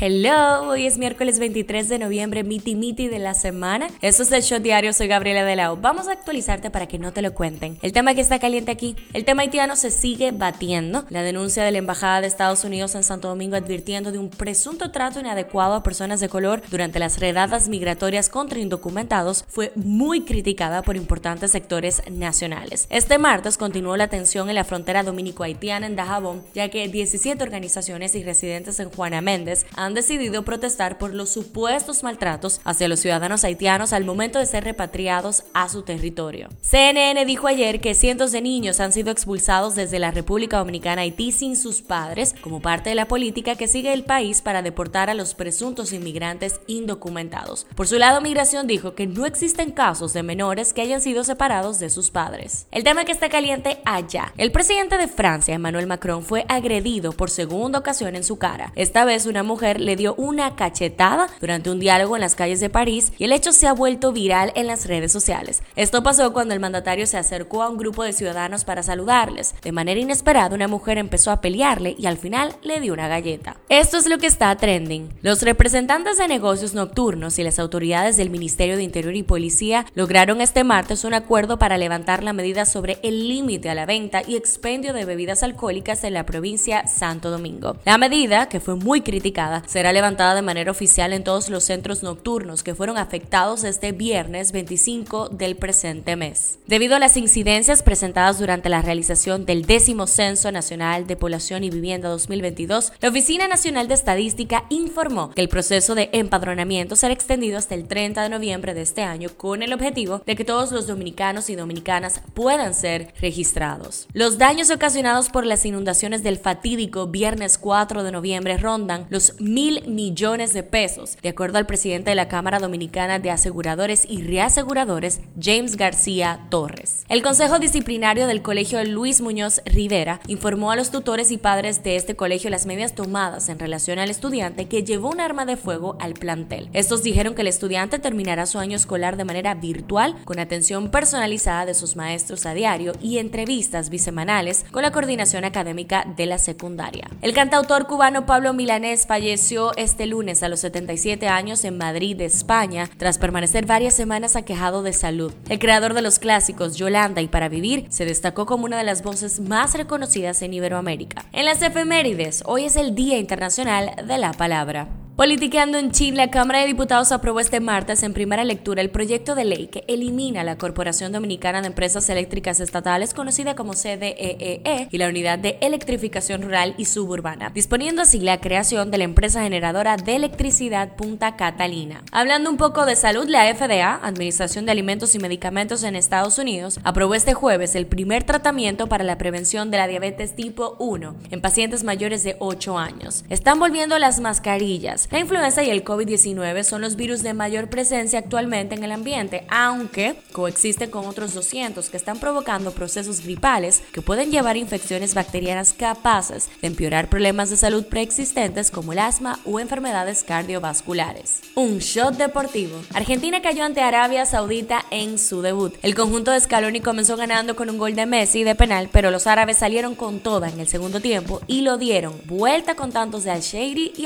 Hello, hoy es miércoles 23 de noviembre, miti miti de la semana. Esto es el Shot Diario, soy Gabriela de Lao. Vamos a actualizarte para que no te lo cuenten. El tema que está caliente aquí, el tema haitiano se sigue batiendo. La denuncia de la Embajada de Estados Unidos en Santo Domingo advirtiendo de un presunto trato inadecuado a personas de color durante las redadas migratorias contra indocumentados fue muy criticada por importantes sectores nacionales. Este martes continuó la tensión en la frontera dominico-haitiana en Dajabón, ya que 17 organizaciones y residentes en Juana Méndez han han decidido protestar por los supuestos maltratos hacia los ciudadanos haitianos al momento de ser repatriados a su territorio. CNN dijo ayer que cientos de niños han sido expulsados desde la República Dominicana Haití sin sus padres como parte de la política que sigue el país para deportar a los presuntos inmigrantes indocumentados. Por su lado, Migración dijo que no existen casos de menores que hayan sido separados de sus padres. El tema que está caliente allá. El presidente de Francia, Emmanuel Macron, fue agredido por segunda ocasión en su cara. Esta vez una mujer le dio una cachetada durante un diálogo en las calles de París y el hecho se ha vuelto viral en las redes sociales. Esto pasó cuando el mandatario se acercó a un grupo de ciudadanos para saludarles. De manera inesperada, una mujer empezó a pelearle y al final le dio una galleta. Esto es lo que está trending. Los representantes de negocios nocturnos y las autoridades del Ministerio de Interior y Policía lograron este martes un acuerdo para levantar la medida sobre el límite a la venta y expendio de bebidas alcohólicas en la provincia Santo Domingo. La medida, que fue muy criticada, será levantada de manera oficial en todos los centros nocturnos que fueron afectados este viernes 25 del presente mes. Debido a las incidencias presentadas durante la realización del décimo Censo Nacional de Población y Vivienda 2022, la Oficina Nacional de Estadística informó que el proceso de empadronamiento será extendido hasta el 30 de noviembre de este año con el objetivo de que todos los dominicanos y dominicanas puedan ser registrados. Los daños ocasionados por las inundaciones del fatídico viernes 4 de noviembre rondan los mil millones de pesos, de acuerdo al presidente de la Cámara Dominicana de Aseguradores y Reaseguradores, James García Torres. El Consejo Disciplinario del Colegio Luis Muñoz Rivera informó a los tutores y padres de este colegio las medidas tomadas en relación al estudiante que llevó un arma de fuego al plantel. Estos dijeron que el estudiante terminará su año escolar de manera virtual, con atención personalizada de sus maestros a diario y entrevistas bisemanales con la coordinación académica de la secundaria. El cantautor cubano Pablo Milanés falleció este lunes a los 77 años en Madrid, España, tras permanecer varias semanas aquejado de salud. El creador de los clásicos Yolanda y Para Vivir se destacó como una de las voces más reconocidas en Iberoamérica. En las efemérides, hoy es el Día Internacional de la Palabra. Politiqueando en Chile, la Cámara de Diputados aprobó este martes en primera lectura el proyecto de ley que elimina la Corporación Dominicana de Empresas Eléctricas Estatales, conocida como CDEE, e, y la Unidad de Electrificación Rural y Suburbana, disponiendo así la creación de la empresa generadora de electricidad Punta Catalina. Hablando un poco de salud, la FDA, Administración de Alimentos y Medicamentos en Estados Unidos, aprobó este jueves el primer tratamiento para la prevención de la diabetes tipo 1 en pacientes mayores de 8 años. Están volviendo las mascarillas la influenza y el COVID-19 son los virus de mayor presencia actualmente en el ambiente, aunque coexisten con otros 200 que están provocando procesos gripales que pueden llevar infecciones bacterianas capaces de empeorar problemas de salud preexistentes como el asma o enfermedades cardiovasculares. Un shot deportivo. Argentina cayó ante Arabia Saudita en su debut. El conjunto de Scaloni comenzó ganando con un gol de Messi de penal, pero los árabes salieron con toda en el segundo tiempo y lo dieron vuelta con tantos de Al-Sheiri y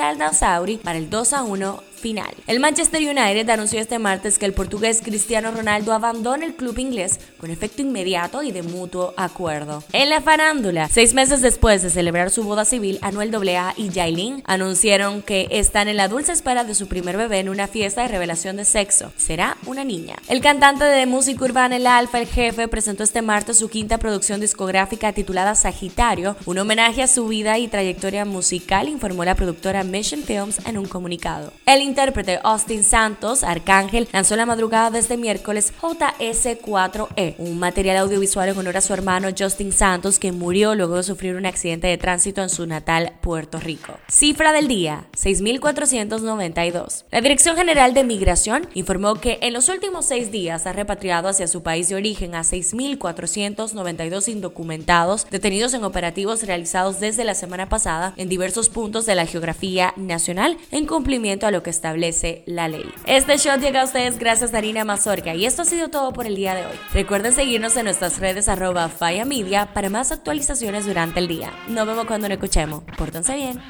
Al-Nasauri el 2 a 1 final. El Manchester United anunció este martes que el portugués Cristiano Ronaldo abandona el club inglés con efecto inmediato y de mutuo acuerdo. En la farándula, seis meses después de celebrar su boda civil, Anuel AA y Jailin anunciaron que están en la dulce espera de su primer bebé en una fiesta de revelación de sexo. Será una niña. El cantante de música urbana El Alfa, el jefe, presentó este martes su quinta producción discográfica titulada Sagitario, un homenaje a su vida y trayectoria musical, informó la productora Mission Films en un comunicado. El intérprete Austin Santos, Arcángel, lanzó la madrugada de este miércoles JS4E, un material audiovisual en honor a su hermano Justin Santos, que murió luego de sufrir un accidente de tránsito en su natal Puerto Rico. Cifra del día, 6.492. La Dirección General de Migración informó que en los últimos seis días ha repatriado hacia su país de origen a 6.492 indocumentados detenidos en operativos realizados desde la semana pasada en diversos puntos de la geografía nacional en cumplimiento a lo que establece la ley. Este show llega a ustedes gracias a Harina Mazorca y esto ha sido todo por el día de hoy. Recuerden seguirnos en nuestras redes arroba Media para más actualizaciones durante el día. Nos vemos cuando nos escuchemos. Pórtense bien.